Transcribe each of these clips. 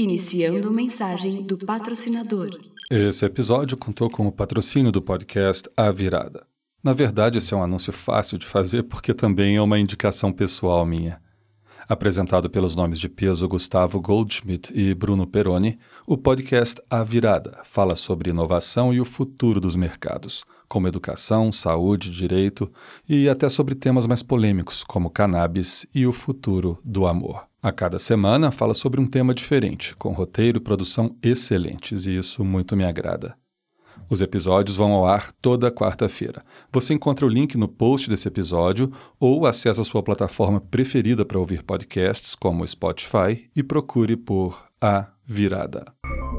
Iniciando mensagem do patrocinador. Esse episódio contou com o patrocínio do podcast A Virada. Na verdade, esse é um anúncio fácil de fazer porque também é uma indicação pessoal minha. Apresentado pelos nomes de peso Gustavo Goldschmidt e Bruno Peroni, o podcast A Virada fala sobre inovação e o futuro dos mercados, como educação, saúde, direito e até sobre temas mais polêmicos, como cannabis e o futuro do amor. A cada semana fala sobre um tema diferente, com roteiro e produção excelentes, e isso muito me agrada. Os episódios vão ao ar toda quarta-feira. Você encontra o link no post desse episódio ou acessa a sua plataforma preferida para ouvir podcasts, como o Spotify, e procure por A Virada.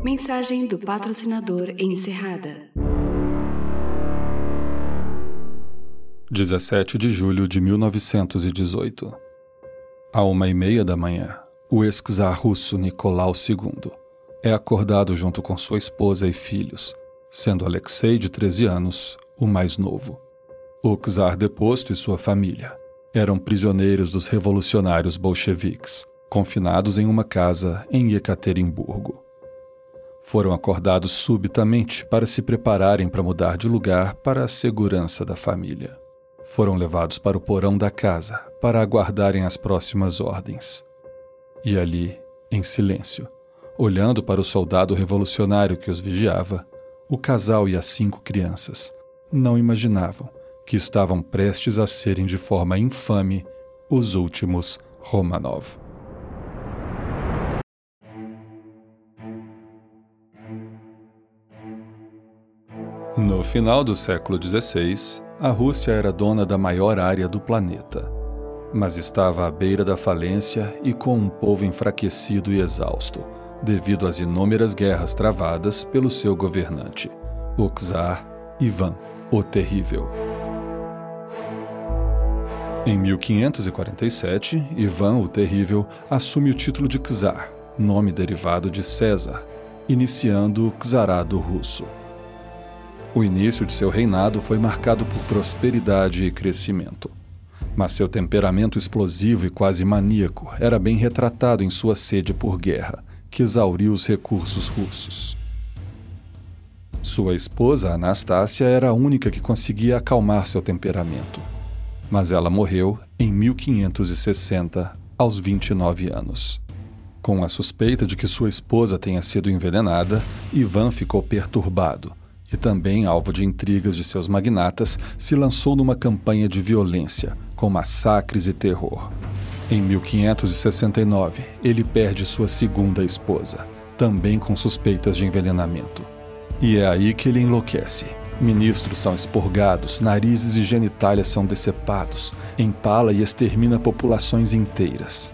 Mensagem do patrocinador encerrada. 17 de julho de 1918 à uma e meia da manhã, o ex-czar russo Nicolau II é acordado junto com sua esposa e filhos, sendo Alexei, de 13 anos, o mais novo. O czar deposto e sua família eram prisioneiros dos revolucionários bolcheviques, confinados em uma casa em Ekaterimburgo. Foram acordados subitamente para se prepararem para mudar de lugar para a segurança da família foram levados para o porão da casa para aguardarem as próximas ordens. E ali, em silêncio, olhando para o soldado revolucionário que os vigiava, o casal e as cinco crianças não imaginavam que estavam prestes a serem de forma infame os últimos Romanov. No final do século XVI, a Rússia era dona da maior área do planeta, mas estava à beira da falência e com um povo enfraquecido e exausto, devido às inúmeras guerras travadas pelo seu governante, o czar Ivan o Terrível. Em 1547, Ivan o Terrível assume o título de czar, nome derivado de César, iniciando o czarado russo. O início de seu reinado foi marcado por prosperidade e crescimento. Mas seu temperamento explosivo e quase maníaco era bem retratado em sua sede por guerra, que exauriu os recursos russos. Sua esposa, Anastácia, era a única que conseguia acalmar seu temperamento. Mas ela morreu em 1560, aos 29 anos. Com a suspeita de que sua esposa tenha sido envenenada, Ivan ficou perturbado e também alvo de intrigas de seus magnatas, se lançou numa campanha de violência, com massacres e terror. Em 1569, ele perde sua segunda esposa, também com suspeitas de envenenamento. E é aí que ele enlouquece. Ministros são expurgados, narizes e genitálias são decepados, empala e extermina populações inteiras.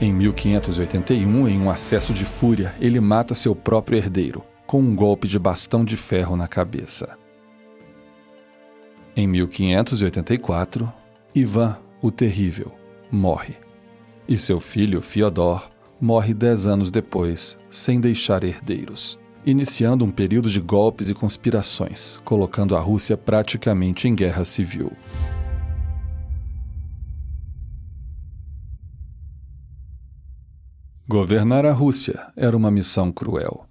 Em 1581, em um acesso de fúria, ele mata seu próprio herdeiro, com um golpe de bastão de ferro na cabeça. Em 1584, Ivan o Terrível morre, e seu filho Fyodor morre dez anos depois, sem deixar herdeiros, iniciando um período de golpes e conspirações, colocando a Rússia praticamente em guerra civil. Governar a Rússia era uma missão cruel.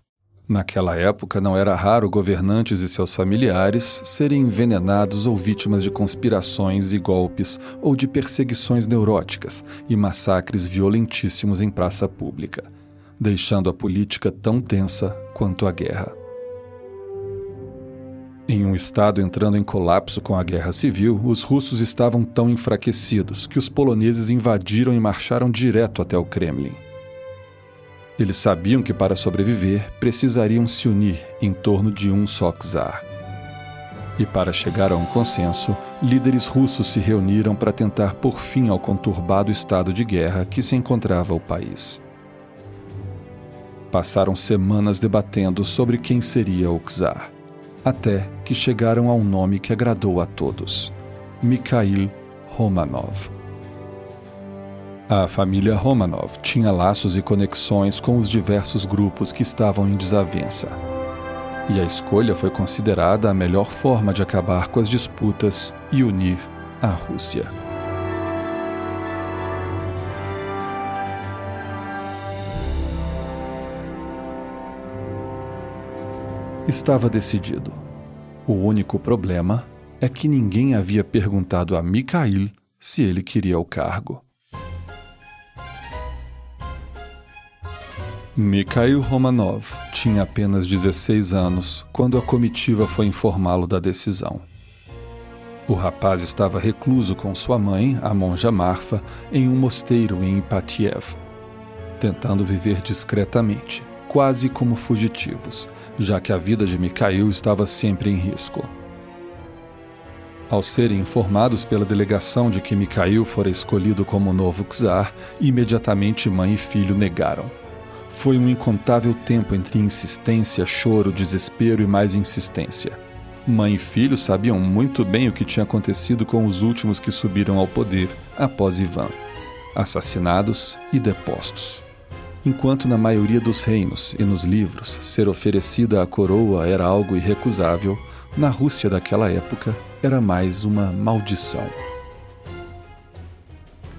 Naquela época, não era raro governantes e seus familiares serem envenenados ou vítimas de conspirações e golpes ou de perseguições neuróticas e massacres violentíssimos em praça pública, deixando a política tão tensa quanto a guerra. Em um estado entrando em colapso com a guerra civil, os russos estavam tão enfraquecidos que os poloneses invadiram e marcharam direto até o Kremlin. Eles sabiam que para sobreviver precisariam se unir em torno de um só czar. E para chegar a um consenso, líderes russos se reuniram para tentar pôr fim ao conturbado estado de guerra que se encontrava o país. Passaram semanas debatendo sobre quem seria o czar, até que chegaram a um nome que agradou a todos: Mikhail Romanov. A família Romanov tinha laços e conexões com os diversos grupos que estavam em desavença. E a escolha foi considerada a melhor forma de acabar com as disputas e unir a Rússia. Estava decidido. O único problema é que ninguém havia perguntado a Mikhail se ele queria o cargo. Mikhail Romanov tinha apenas 16 anos quando a comitiva foi informá-lo da decisão. O rapaz estava recluso com sua mãe, a monja Marfa, em um mosteiro em Ipatiev, tentando viver discretamente, quase como fugitivos, já que a vida de Mikhail estava sempre em risco. Ao serem informados pela delegação de que Mikhail fora escolhido como novo czar, imediatamente mãe e filho negaram. Foi um incontável tempo entre insistência, choro, desespero e mais insistência. Mãe e filho sabiam muito bem o que tinha acontecido com os últimos que subiram ao poder após Ivan assassinados e depostos. Enquanto na maioria dos reinos e nos livros ser oferecida a coroa era algo irrecusável, na Rússia daquela época era mais uma maldição.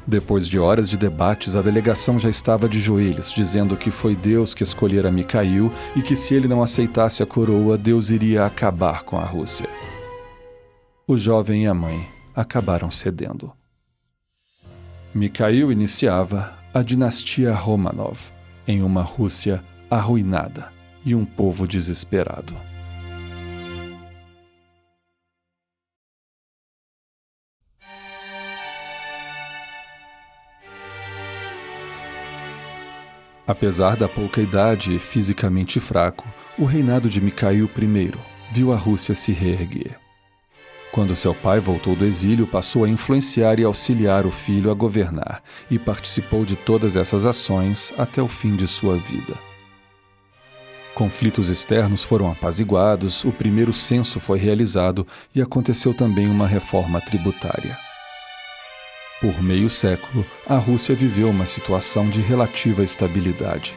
Depois de horas de debates, a delegação já estava de joelhos, dizendo que foi Deus que escolhera Micail e que se ele não aceitasse a coroa, Deus iria acabar com a Rússia. O jovem e a mãe acabaram cedendo. Mikhail iniciava a dinastia Romanov em uma Rússia arruinada e um povo desesperado. Apesar da pouca idade e fisicamente fraco, o reinado de Mikhail I viu a Rússia se reerguer. Quando seu pai voltou do exílio, passou a influenciar e auxiliar o filho a governar e participou de todas essas ações até o fim de sua vida. Conflitos externos foram apaziguados, o primeiro censo foi realizado e aconteceu também uma reforma tributária. Por meio século, a Rússia viveu uma situação de relativa estabilidade.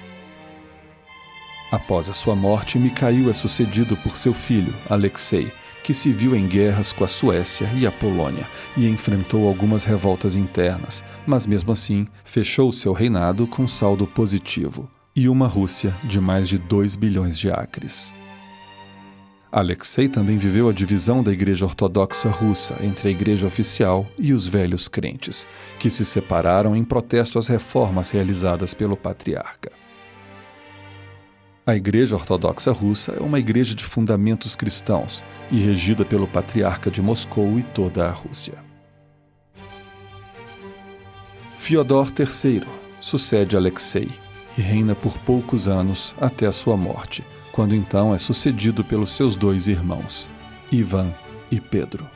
Após a sua morte, Mikhail é sucedido por seu filho, Alexei, que se viu em guerras com a Suécia e a Polônia e enfrentou algumas revoltas internas, mas mesmo assim fechou seu reinado com saldo positivo e uma Rússia de mais de 2 bilhões de acres. Alexei também viveu a divisão da Igreja Ortodoxa Russa entre a Igreja Oficial e os velhos crentes, que se separaram em protesto às reformas realizadas pelo patriarca. A Igreja Ortodoxa Russa é uma igreja de fundamentos cristãos e regida pelo patriarca de Moscou e toda a Rússia. Fyodor III sucede Alexei e reina por poucos anos até a sua morte quando então é sucedido pelos seus dois irmãos, Ivan e Pedro.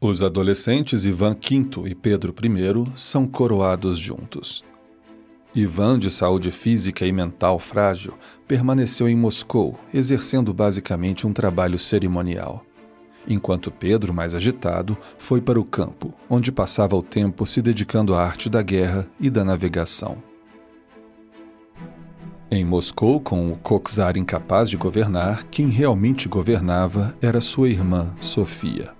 Os adolescentes Ivan V e Pedro I são coroados juntos. Ivan, de saúde física e mental frágil, permaneceu em Moscou, exercendo basicamente um trabalho cerimonial enquanto Pedro, mais agitado, foi para o campo, onde passava o tempo se dedicando à arte da guerra e da navegação. Em Moscou, com o Coxar incapaz de governar, quem realmente governava era sua irmã, Sofia.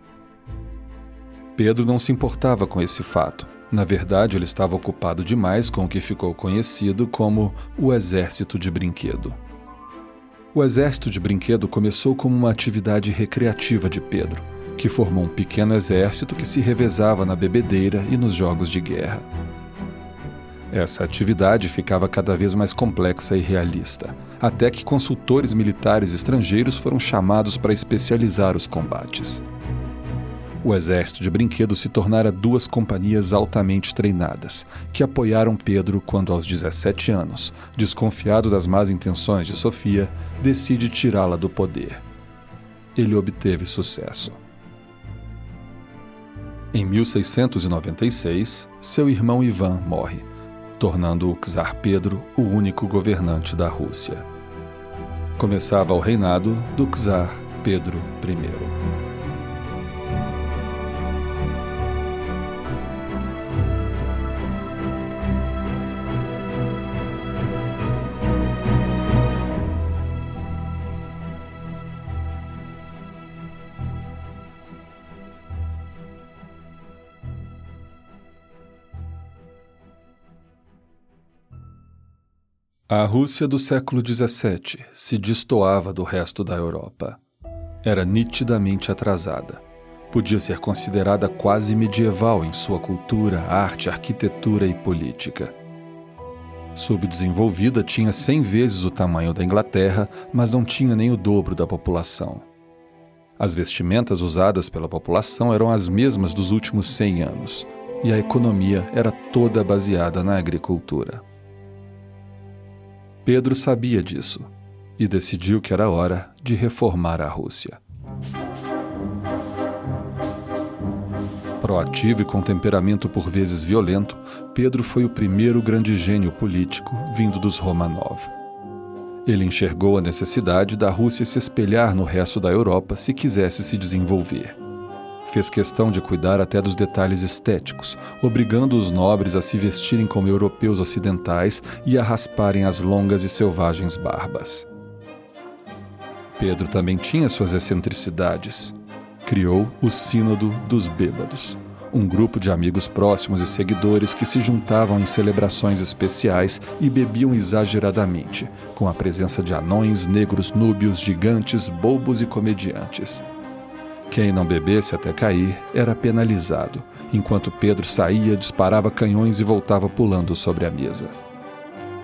Pedro não se importava com esse fato. Na verdade, ele estava ocupado demais com o que ficou conhecido como o Exército de Brinquedo. O exército de brinquedo começou como uma atividade recreativa de Pedro, que formou um pequeno exército que se revezava na bebedeira e nos jogos de guerra. Essa atividade ficava cada vez mais complexa e realista, até que consultores militares estrangeiros foram chamados para especializar os combates o exército de brinquedo se tornara duas companhias altamente treinadas, que apoiaram Pedro quando, aos 17 anos, desconfiado das más intenções de Sofia, decide tirá-la do poder. Ele obteve sucesso. Em 1696, seu irmão Ivan morre, tornando o czar Pedro o único governante da Rússia. Começava o reinado do czar Pedro I. A Rússia do século XVII se destoava do resto da Europa. Era nitidamente atrasada. Podia ser considerada quase medieval em sua cultura, arte, arquitetura e política. Subdesenvolvida, tinha cem vezes o tamanho da Inglaterra, mas não tinha nem o dobro da população. As vestimentas usadas pela população eram as mesmas dos últimos cem anos, e a economia era toda baseada na agricultura. Pedro sabia disso e decidiu que era hora de reformar a Rússia. Proativo e com temperamento por vezes violento, Pedro foi o primeiro grande gênio político vindo dos Romanov. Ele enxergou a necessidade da Rússia se espelhar no resto da Europa se quisesse se desenvolver. Fez questão de cuidar até dos detalhes estéticos, obrigando os nobres a se vestirem como europeus ocidentais e a rasparem as longas e selvagens barbas. Pedro também tinha suas excentricidades. Criou o Sínodo dos Bêbados, um grupo de amigos próximos e seguidores que se juntavam em celebrações especiais e bebiam exageradamente, com a presença de anões, negros, núbios, gigantes, bobos e comediantes. Quem não bebesse até cair era penalizado, enquanto Pedro saía, disparava canhões e voltava pulando sobre a mesa.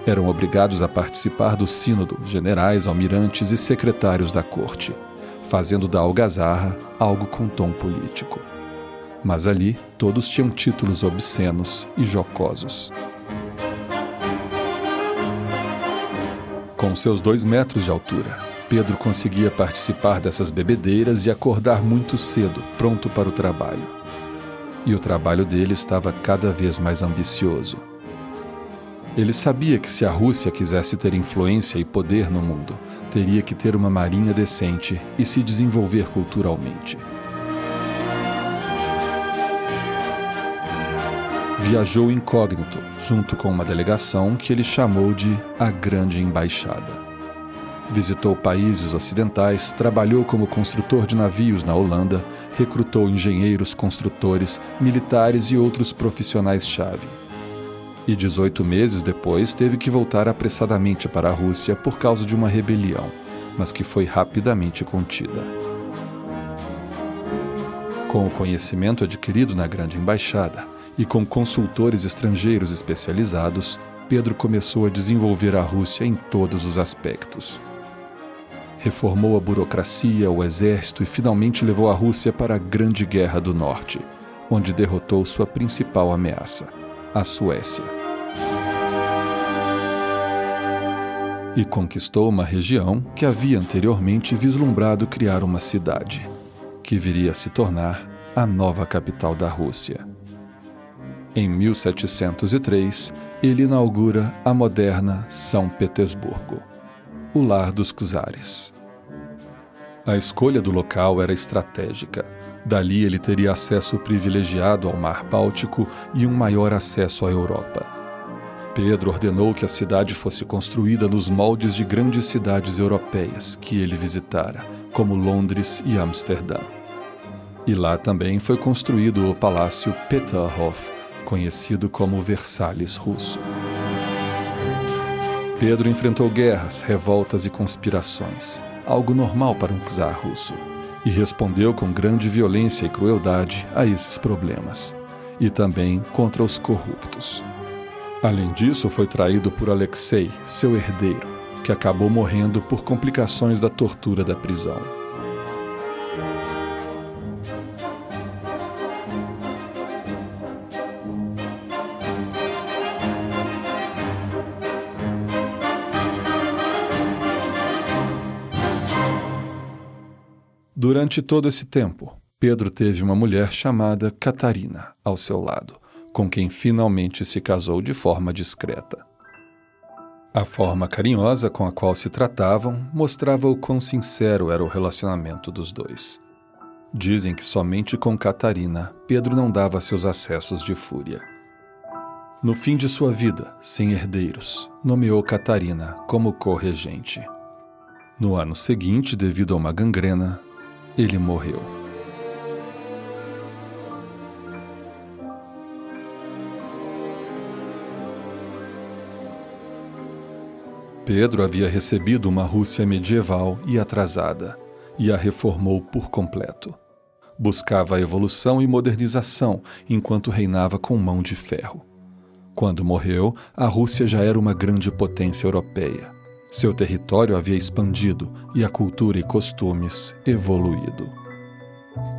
Eram obrigados a participar do sínodo generais, almirantes e secretários da corte, fazendo da algazarra algo com tom político. Mas ali todos tinham títulos obscenos e jocosos. Com seus dois metros de altura, Pedro conseguia participar dessas bebedeiras e acordar muito cedo, pronto para o trabalho. E o trabalho dele estava cada vez mais ambicioso. Ele sabia que se a Rússia quisesse ter influência e poder no mundo, teria que ter uma marinha decente e se desenvolver culturalmente. Viajou incógnito, junto com uma delegação que ele chamou de a Grande Embaixada. Visitou países ocidentais, trabalhou como construtor de navios na Holanda, recrutou engenheiros, construtores, militares e outros profissionais-chave. E 18 meses depois teve que voltar apressadamente para a Rússia por causa de uma rebelião, mas que foi rapidamente contida. Com o conhecimento adquirido na Grande Embaixada e com consultores estrangeiros especializados, Pedro começou a desenvolver a Rússia em todos os aspectos reformou a burocracia, o exército e finalmente levou a Rússia para a Grande Guerra do Norte, onde derrotou sua principal ameaça, a Suécia. E conquistou uma região que havia anteriormente vislumbrado criar uma cidade, que viria a se tornar a nova capital da Rússia. Em 1703, ele inaugura a moderna São Petersburgo, o lar dos czares. A escolha do local era estratégica. Dali ele teria acesso privilegiado ao Mar Báltico e um maior acesso à Europa. Pedro ordenou que a cidade fosse construída nos moldes de grandes cidades europeias que ele visitara, como Londres e Amsterdã. E lá também foi construído o Palácio Peterhof, conhecido como Versalhes russo. Pedro enfrentou guerras, revoltas e conspirações algo normal para um czar russo, e respondeu com grande violência e crueldade a esses problemas, e também contra os corruptos. Além disso, foi traído por Alexei, seu herdeiro, que acabou morrendo por complicações da tortura da prisão. Durante todo esse tempo, Pedro teve uma mulher chamada Catarina ao seu lado, com quem finalmente se casou de forma discreta. A forma carinhosa com a qual se tratavam mostrava o quão sincero era o relacionamento dos dois. Dizem que somente com Catarina Pedro não dava seus acessos de fúria. No fim de sua vida, sem herdeiros, nomeou Catarina como corregente. No ano seguinte, devido a uma gangrena, ele morreu. Pedro havia recebido uma Rússia medieval e atrasada e a reformou por completo. Buscava a evolução e modernização enquanto reinava com mão de ferro. Quando morreu, a Rússia já era uma grande potência europeia. Seu território havia expandido e a cultura e costumes evoluído.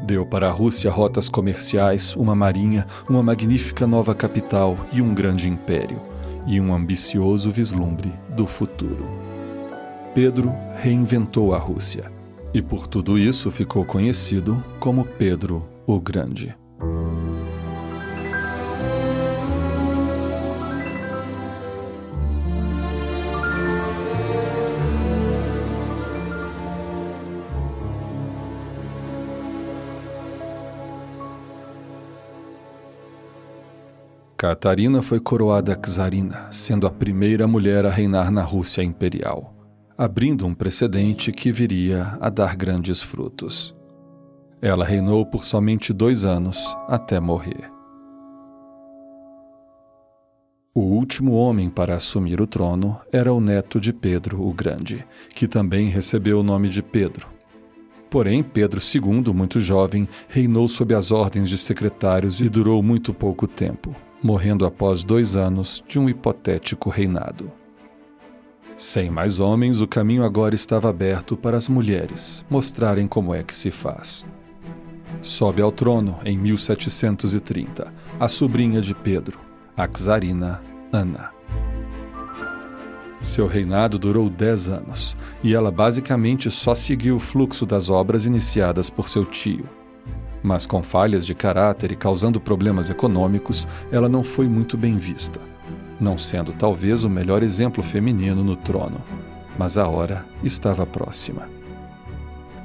Deu para a Rússia rotas comerciais, uma marinha, uma magnífica nova capital e um grande império, e um ambicioso vislumbre do futuro. Pedro reinventou a Rússia, e por tudo isso ficou conhecido como Pedro o Grande. Catarina foi coroada czarina, sendo a primeira mulher a reinar na Rússia imperial, abrindo um precedente que viria a dar grandes frutos. Ela reinou por somente dois anos até morrer. O último homem para assumir o trono era o neto de Pedro o Grande, que também recebeu o nome de Pedro. Porém, Pedro II, muito jovem, reinou sob as ordens de secretários e durou muito pouco tempo morrendo após dois anos de um hipotético reinado. Sem mais homens, o caminho agora estava aberto para as mulheres mostrarem como é que se faz. Sobe ao trono, em 1730, a sobrinha de Pedro, a czarina Ana. Seu reinado durou dez anos e ela basicamente só seguiu o fluxo das obras iniciadas por seu tio, mas com falhas de caráter e causando problemas econômicos, ela não foi muito bem vista, não sendo talvez o melhor exemplo feminino no trono. Mas a hora estava próxima.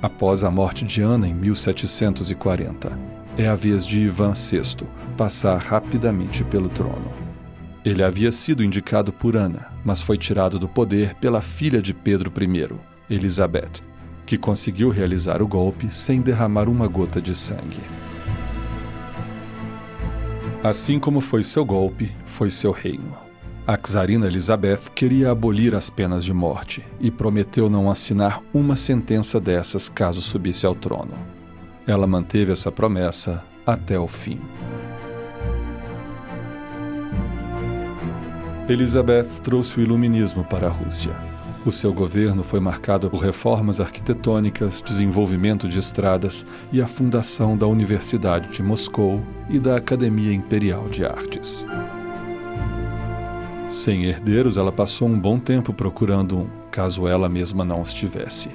Após a morte de Ana em 1740, é a vez de Ivan VI passar rapidamente pelo trono. Ele havia sido indicado por Ana, mas foi tirado do poder pela filha de Pedro I, Elizabeth, que conseguiu realizar o golpe sem derramar uma gota de sangue. Assim como foi seu golpe, foi seu reino. A czarina Elizabeth queria abolir as penas de morte e prometeu não assinar uma sentença dessas caso subisse ao trono. Ela manteve essa promessa até o fim. Elizabeth trouxe o iluminismo para a Rússia o seu governo foi marcado por reformas arquitetônicas, desenvolvimento de estradas e a fundação da Universidade de Moscou e da Academia Imperial de Artes. Sem herdeiros, ela passou um bom tempo procurando um, caso ela mesma não os tivesse.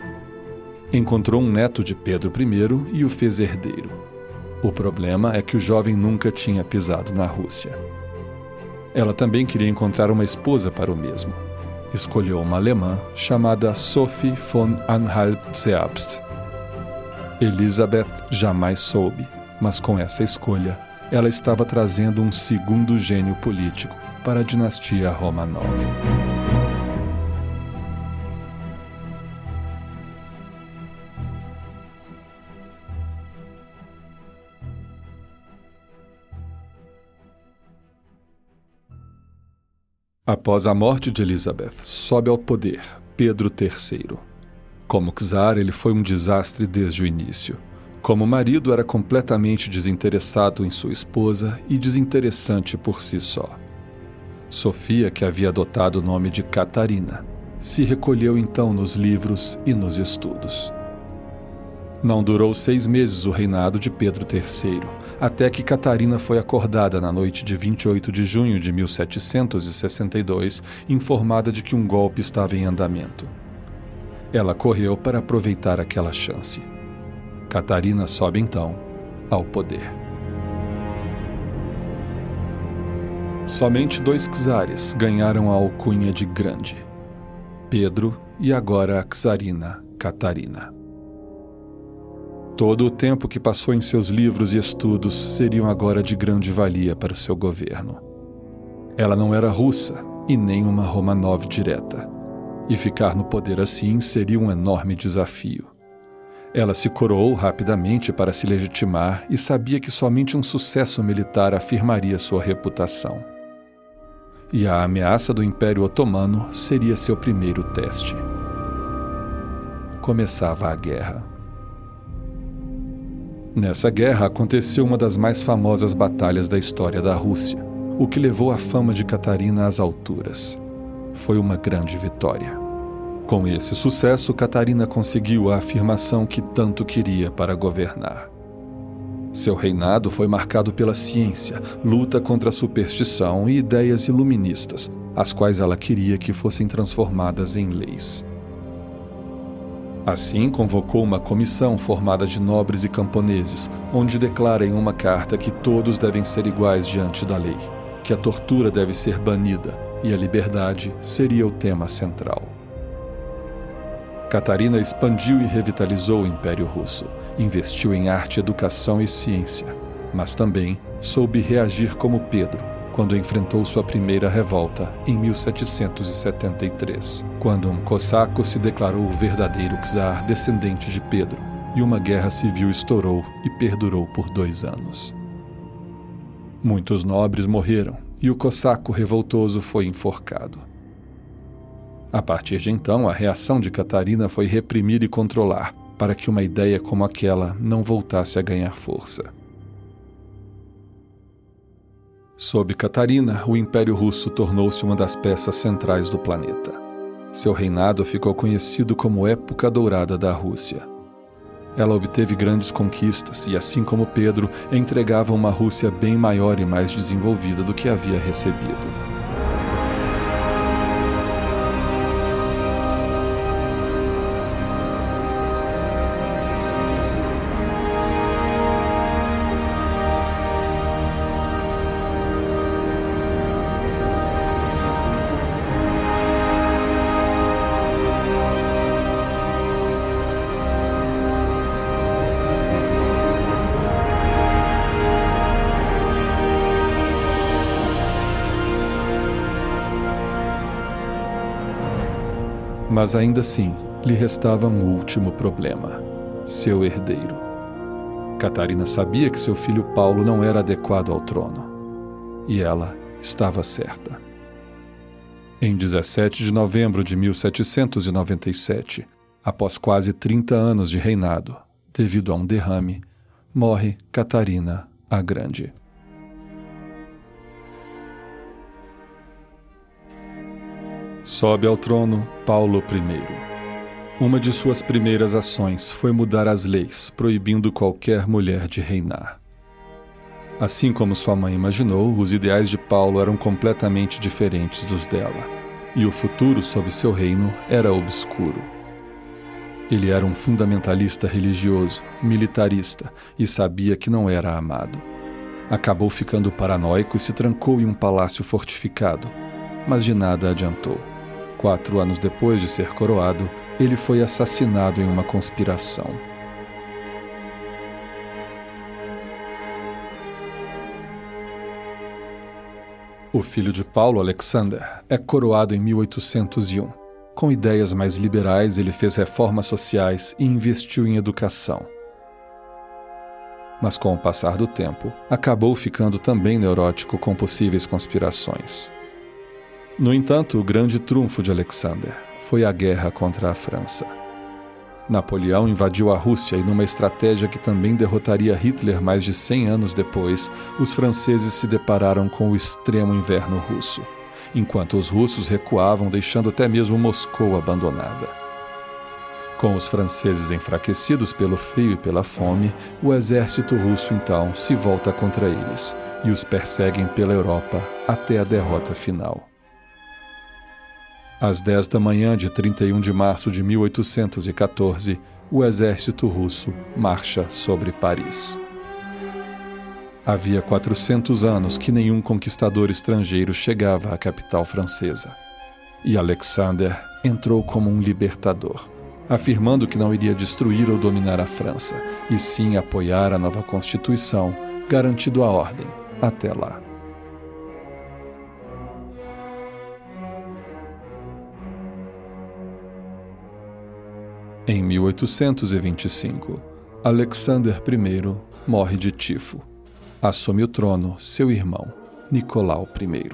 Encontrou um neto de Pedro I e o fez herdeiro. O problema é que o jovem nunca tinha pisado na Rússia. Ela também queria encontrar uma esposa para o mesmo escolheu uma alemã chamada Sophie von Anhalt-Zerbst. Elizabeth jamais soube, mas com essa escolha, ela estava trazendo um segundo gênio político para a dinastia Romanov. Após a morte de Elizabeth, sobe ao poder Pedro III. Como czar, ele foi um desastre desde o início. Como marido, era completamente desinteressado em sua esposa e desinteressante por si só. Sofia, que havia adotado o nome de Catarina, se recolheu então nos livros e nos estudos. Não durou seis meses o reinado de Pedro III, até que Catarina foi acordada na noite de 28 de junho de 1762, informada de que um golpe estava em andamento. Ela correu para aproveitar aquela chance. Catarina sobe então ao poder. Somente dois czares ganharam a alcunha de grande: Pedro e agora a czarina Catarina. Todo o tempo que passou em seus livros e estudos seriam agora de grande valia para o seu governo. Ela não era russa e nem uma Romanov direta. E ficar no poder assim seria um enorme desafio. Ela se coroou rapidamente para se legitimar e sabia que somente um sucesso militar afirmaria sua reputação. e a ameaça do Império Otomano seria seu primeiro teste. Começava a guerra. Nessa guerra aconteceu uma das mais famosas batalhas da história da Rússia, o que levou a fama de Catarina às alturas. Foi uma grande vitória. Com esse sucesso, Catarina conseguiu a afirmação que tanto queria para governar. Seu reinado foi marcado pela ciência, luta contra a superstição e ideias iluministas, as quais ela queria que fossem transformadas em leis. Assim, convocou uma comissão formada de nobres e camponeses, onde declara em uma carta que todos devem ser iguais diante da lei, que a tortura deve ser banida e a liberdade seria o tema central. Catarina expandiu e revitalizou o Império Russo, investiu em arte, educação e ciência, mas também soube reagir como Pedro, quando enfrentou sua primeira revolta em 1773, quando um cossaco se declarou o verdadeiro czar descendente de Pedro, e uma guerra civil estourou e perdurou por dois anos. Muitos nobres morreram e o cossaco revoltoso foi enforcado. A partir de então, a reação de Catarina foi reprimir e controlar, para que uma ideia como aquela não voltasse a ganhar força. Sob Catarina, o Império Russo tornou-se uma das peças centrais do planeta. Seu reinado ficou conhecido como Época Dourada da Rússia. Ela obteve grandes conquistas e, assim como Pedro, entregava uma Rússia bem maior e mais desenvolvida do que havia recebido. Mas ainda assim, lhe restava um último problema: seu herdeiro. Catarina sabia que seu filho Paulo não era adequado ao trono. E ela estava certa. Em 17 de novembro de 1797, após quase 30 anos de reinado, devido a um derrame, morre Catarina a Grande. Sobe ao trono Paulo I. Uma de suas primeiras ações foi mudar as leis, proibindo qualquer mulher de reinar. Assim como sua mãe imaginou, os ideais de Paulo eram completamente diferentes dos dela, e o futuro sob seu reino era obscuro. Ele era um fundamentalista religioso, militarista e sabia que não era amado. Acabou ficando paranoico e se trancou em um palácio fortificado, mas de nada adiantou. Quatro anos depois de ser coroado, ele foi assassinado em uma conspiração. O filho de Paulo, Alexander, é coroado em 1801. Com ideias mais liberais, ele fez reformas sociais e investiu em educação. Mas com o passar do tempo, acabou ficando também neurótico com possíveis conspirações. No entanto, o grande trunfo de Alexander foi a guerra contra a França. Napoleão invadiu a Rússia e, numa estratégia que também derrotaria Hitler mais de 100 anos depois, os franceses se depararam com o extremo inverno russo, enquanto os russos recuavam, deixando até mesmo Moscou abandonada. Com os franceses enfraquecidos pelo frio e pela fome, o exército russo então se volta contra eles e os perseguem pela Europa até a derrota final. Às 10 da manhã de 31 de março de 1814, o exército russo marcha sobre Paris. Havia 400 anos que nenhum conquistador estrangeiro chegava à capital francesa. E Alexander entrou como um libertador, afirmando que não iria destruir ou dominar a França, e sim apoiar a nova Constituição, garantindo a ordem até lá. Em 1825, Alexander I morre de tifo. Assume o trono seu irmão, Nicolau I.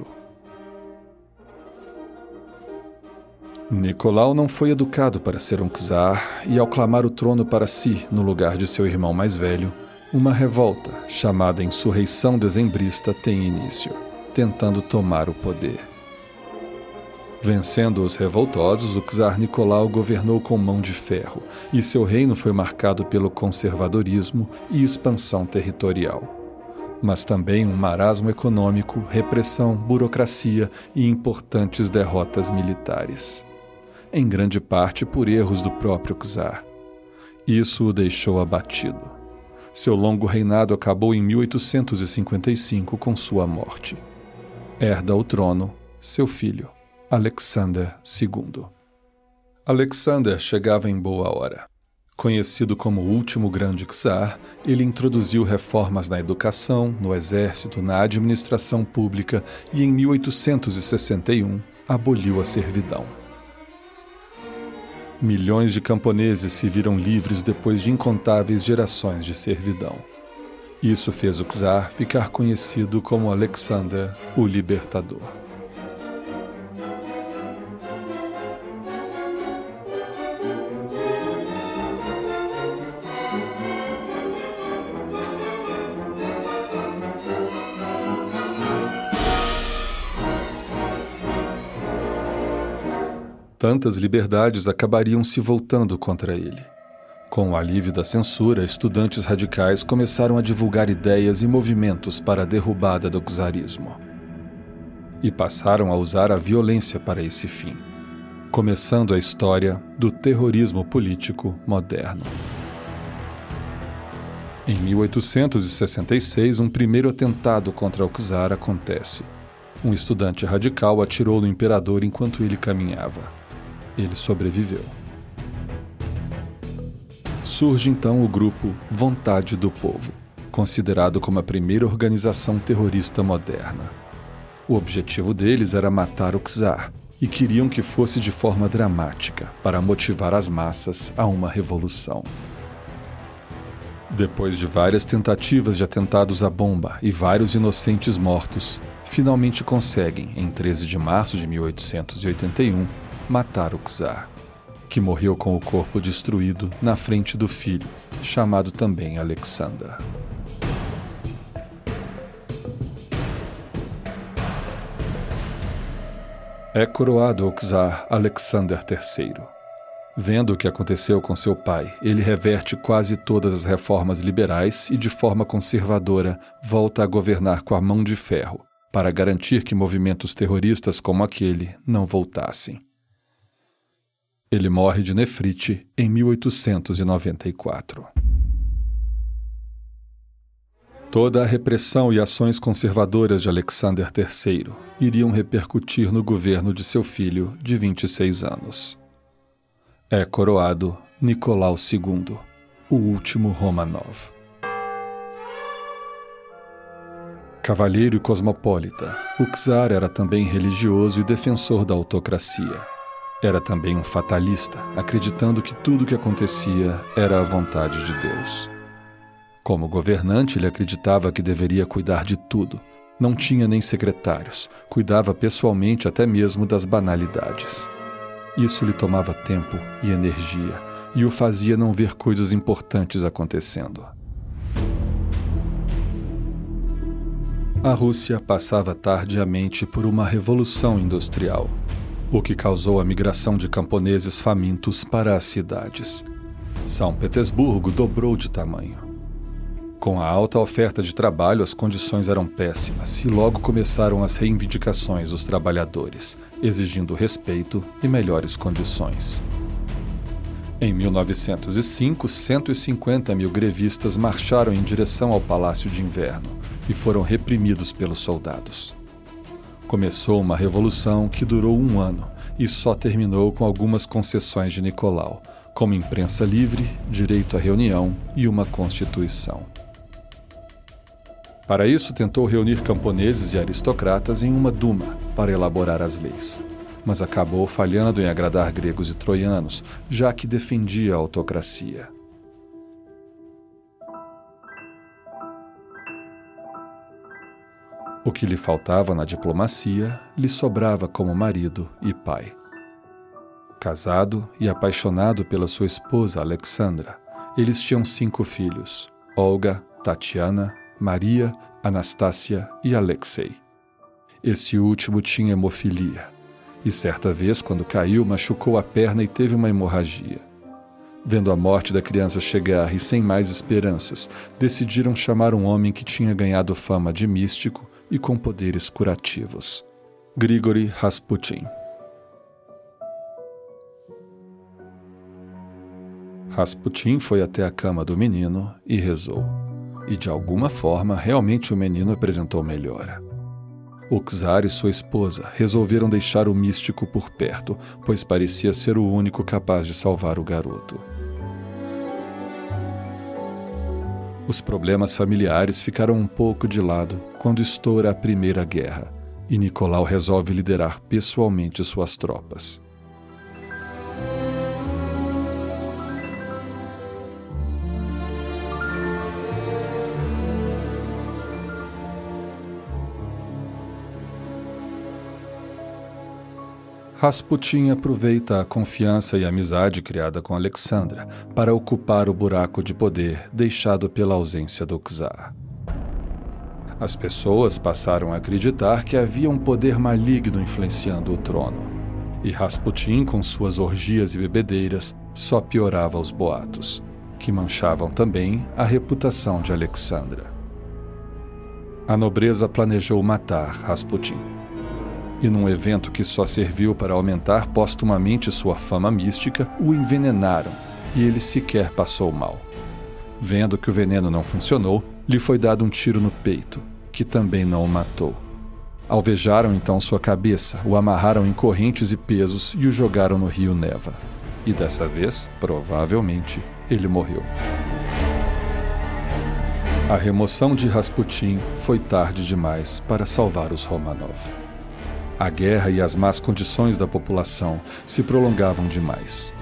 Nicolau não foi educado para ser um czar e, ao clamar o trono para si no lugar de seu irmão mais velho, uma revolta, chamada Insurreição Dezembrista, tem início, tentando tomar o poder. Vencendo os revoltosos, o czar Nicolau governou com mão de ferro e seu reino foi marcado pelo conservadorismo e expansão territorial mas também um marasmo econômico, repressão, burocracia e importantes derrotas militares. Em grande parte por erros do próprio czar. Isso o deixou abatido. Seu longo reinado acabou em 1855 com sua morte. Herda o trono seu filho, Alexander II. Alexander chegava em boa hora. Conhecido como o último grande czar, ele introduziu reformas na educação, no exército, na administração pública e, em 1861, aboliu a servidão. Milhões de camponeses se viram livres depois de incontáveis gerações de servidão. Isso fez o czar ficar conhecido como Alexander o Libertador. Tantas liberdades acabariam se voltando contra ele. Com o alívio da censura, estudantes radicais começaram a divulgar ideias e movimentos para a derrubada do czarismo. E passaram a usar a violência para esse fim, começando a história do terrorismo político moderno. Em 1866, um primeiro atentado contra o czar acontece. Um estudante radical atirou no imperador enquanto ele caminhava. Ele sobreviveu. Surge então o grupo Vontade do Povo, considerado como a primeira organização terrorista moderna. O objetivo deles era matar o czar e queriam que fosse de forma dramática para motivar as massas a uma revolução. Depois de várias tentativas de atentados à bomba e vários inocentes mortos, finalmente conseguem, em 13 de março de 1881, matar o czar, que morreu com o corpo destruído na frente do filho, chamado também Alexander. É coroado o czar Alexander III. Vendo o que aconteceu com seu pai, ele reverte quase todas as reformas liberais e, de forma conservadora, volta a governar com a mão de ferro, para garantir que movimentos terroristas como aquele não voltassem. Ele morre de nefrite em 1894. Toda a repressão e ações conservadoras de Alexander III iriam repercutir no governo de seu filho de 26 anos. É coroado Nicolau II, o último Romanov. Cavalheiro e cosmopolita, o czar era também religioso e defensor da autocracia. Era também um fatalista, acreditando que tudo o que acontecia era a vontade de Deus. Como governante, ele acreditava que deveria cuidar de tudo. Não tinha nem secretários, cuidava pessoalmente até mesmo das banalidades. Isso lhe tomava tempo e energia e o fazia não ver coisas importantes acontecendo. A Rússia passava tardiamente por uma revolução industrial o que causou a migração de camponeses famintos para as cidades. São Petersburgo dobrou de tamanho. Com a alta oferta de trabalho, as condições eram péssimas e logo começaram as reivindicações dos trabalhadores, exigindo respeito e melhores condições. Em 1905, 150 mil grevistas marcharam em direção ao Palácio de Inverno e foram reprimidos pelos soldados. Começou uma revolução que durou um ano e só terminou com algumas concessões de Nicolau, como imprensa livre, direito à reunião e uma constituição. Para isso, tentou reunir camponeses e aristocratas em uma duma para elaborar as leis, mas acabou falhando em agradar gregos e troianos, já que defendia a autocracia. O que lhe faltava na diplomacia lhe sobrava como marido e pai. Casado e apaixonado pela sua esposa Alexandra, eles tinham cinco filhos: Olga, Tatiana, Maria, Anastácia e Alexei. Esse último tinha hemofilia e certa vez, quando caiu, machucou a perna e teve uma hemorragia. Vendo a morte da criança chegar e sem mais esperanças, decidiram chamar um homem que tinha ganhado fama de místico e com poderes curativos. Grigory Rasputin. Rasputin foi até a cama do menino e rezou. E de alguma forma, realmente o menino apresentou melhora. O czar e sua esposa resolveram deixar o místico por perto, pois parecia ser o único capaz de salvar o garoto. Os problemas familiares ficaram um pouco de lado quando estoura a Primeira Guerra e Nicolau resolve liderar pessoalmente suas tropas. Rasputin aproveita a confiança e amizade criada com Alexandra para ocupar o buraco de poder deixado pela ausência do czar. As pessoas passaram a acreditar que havia um poder maligno influenciando o trono. E Rasputin, com suas orgias e bebedeiras, só piorava os boatos, que manchavam também a reputação de Alexandra. A nobreza planejou matar Rasputin e num evento que só serviu para aumentar postumamente sua fama mística, o envenenaram e ele sequer passou mal. Vendo que o veneno não funcionou, lhe foi dado um tiro no peito, que também não o matou. Alvejaram então sua cabeça, o amarraram em correntes e pesos e o jogaram no rio Neva. E dessa vez, provavelmente, ele morreu. A remoção de Rasputin foi tarde demais para salvar os Romanov. A guerra e as más condições da população se prolongavam demais.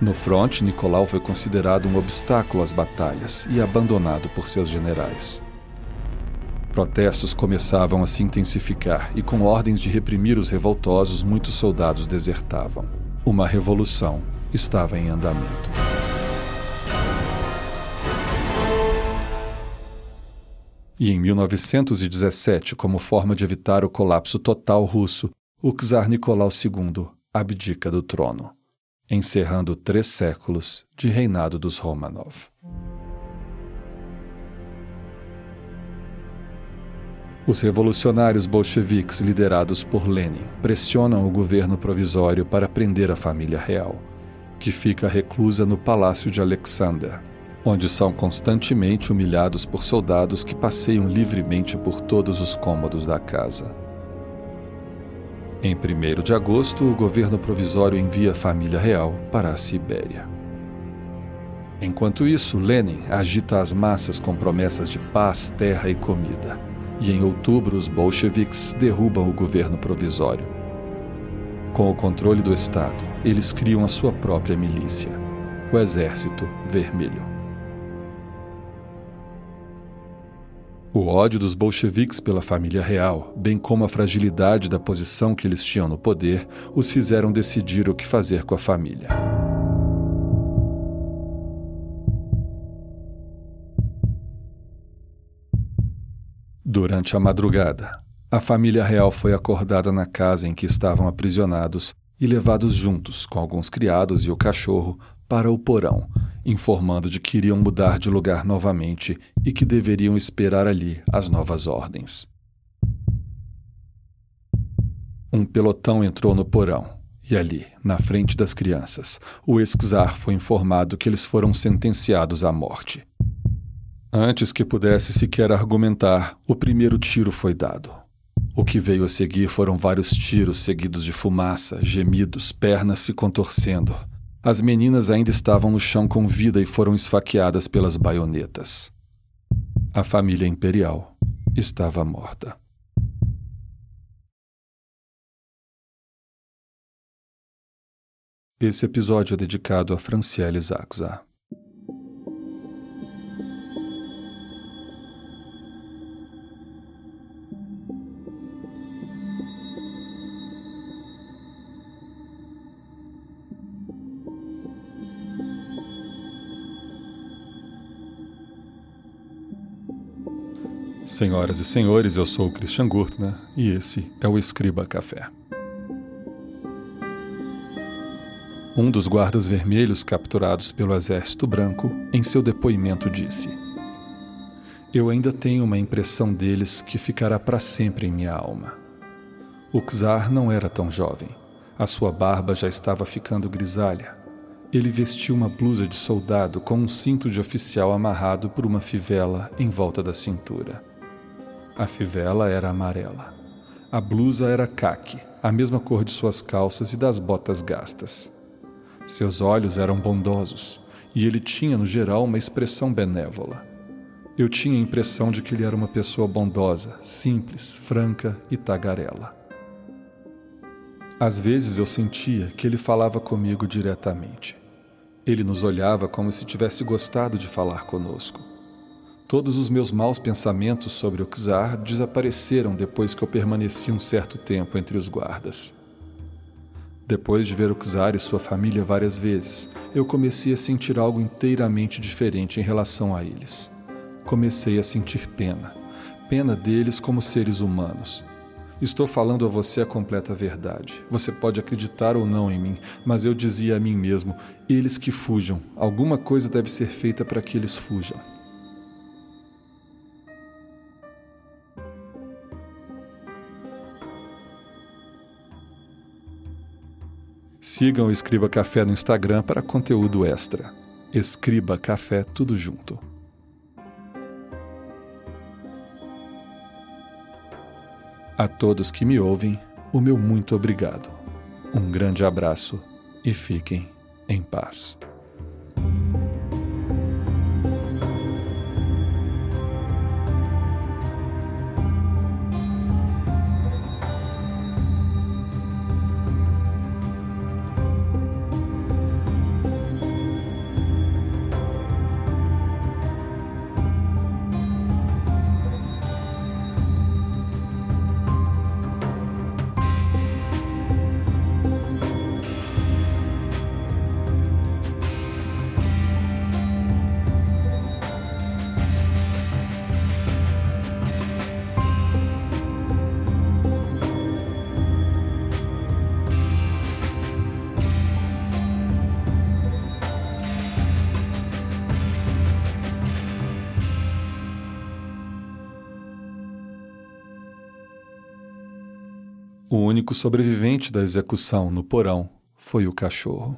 No fronte, Nicolau foi considerado um obstáculo às batalhas e abandonado por seus generais. Protestos começavam a se intensificar e, com ordens de reprimir os revoltosos, muitos soldados desertavam. Uma revolução estava em andamento. E em 1917, como forma de evitar o colapso total russo, o czar Nicolau II abdica do trono, encerrando três séculos de reinado dos Romanov. Os revolucionários bolcheviques liderados por Lenin pressionam o governo provisório para prender a família real, que fica reclusa no palácio de Alexander, onde são constantemente humilhados por soldados que passeiam livremente por todos os cômodos da casa. Em 1 de agosto, o governo provisório envia a família real para a Sibéria. Enquanto isso, Lenin agita as massas com promessas de paz, terra e comida. E em outubro, os bolcheviques derrubam o governo provisório. Com o controle do Estado, eles criam a sua própria milícia, o Exército Vermelho. O ódio dos bolcheviques pela família real, bem como a fragilidade da posição que eles tinham no poder, os fizeram decidir o que fazer com a família. Durante a madrugada, a família real foi acordada na casa em que estavam aprisionados e levados juntos, com alguns criados e o cachorro, para o porão, informando de que iriam mudar de lugar novamente e que deveriam esperar ali as novas ordens. Um pelotão entrou no porão e ali, na frente das crianças, o ex-czar foi informado que eles foram sentenciados à morte. Antes que pudesse sequer argumentar, o primeiro tiro foi dado. O que veio a seguir foram vários tiros seguidos de fumaça, gemidos, pernas se contorcendo, as meninas ainda estavam no chão com vida e foram esfaqueadas pelas baionetas. A família imperial estava morta. Esse episódio é dedicado a Franciele Zaxa. Senhoras e senhores, eu sou o Christian Gurtner e esse é o Escriba Café. Um dos guardas vermelhos capturados pelo Exército Branco, em seu depoimento, disse: Eu ainda tenho uma impressão deles que ficará para sempre em minha alma. O czar não era tão jovem. A sua barba já estava ficando grisalha. Ele vestia uma blusa de soldado com um cinto de oficial amarrado por uma fivela em volta da cintura. A fivela era amarela. A blusa era caque, a mesma cor de suas calças e das botas gastas. Seus olhos eram bondosos e ele tinha, no geral, uma expressão benévola. Eu tinha a impressão de que ele era uma pessoa bondosa, simples, franca e tagarela. Às vezes eu sentia que ele falava comigo diretamente. Ele nos olhava como se tivesse gostado de falar conosco. Todos os meus maus pensamentos sobre o czar desapareceram depois que eu permaneci um certo tempo entre os guardas. Depois de ver o czar e sua família várias vezes, eu comecei a sentir algo inteiramente diferente em relação a eles. Comecei a sentir pena. Pena deles como seres humanos. Estou falando a você a completa verdade. Você pode acreditar ou não em mim, mas eu dizia a mim mesmo: eles que fujam, alguma coisa deve ser feita para que eles fujam. Sigam o Escriba Café no Instagram para conteúdo extra. Escriba Café tudo junto. A todos que me ouvem, o meu muito obrigado. Um grande abraço e fiquem em paz. Sobrevivente da execução no porão foi o cachorro.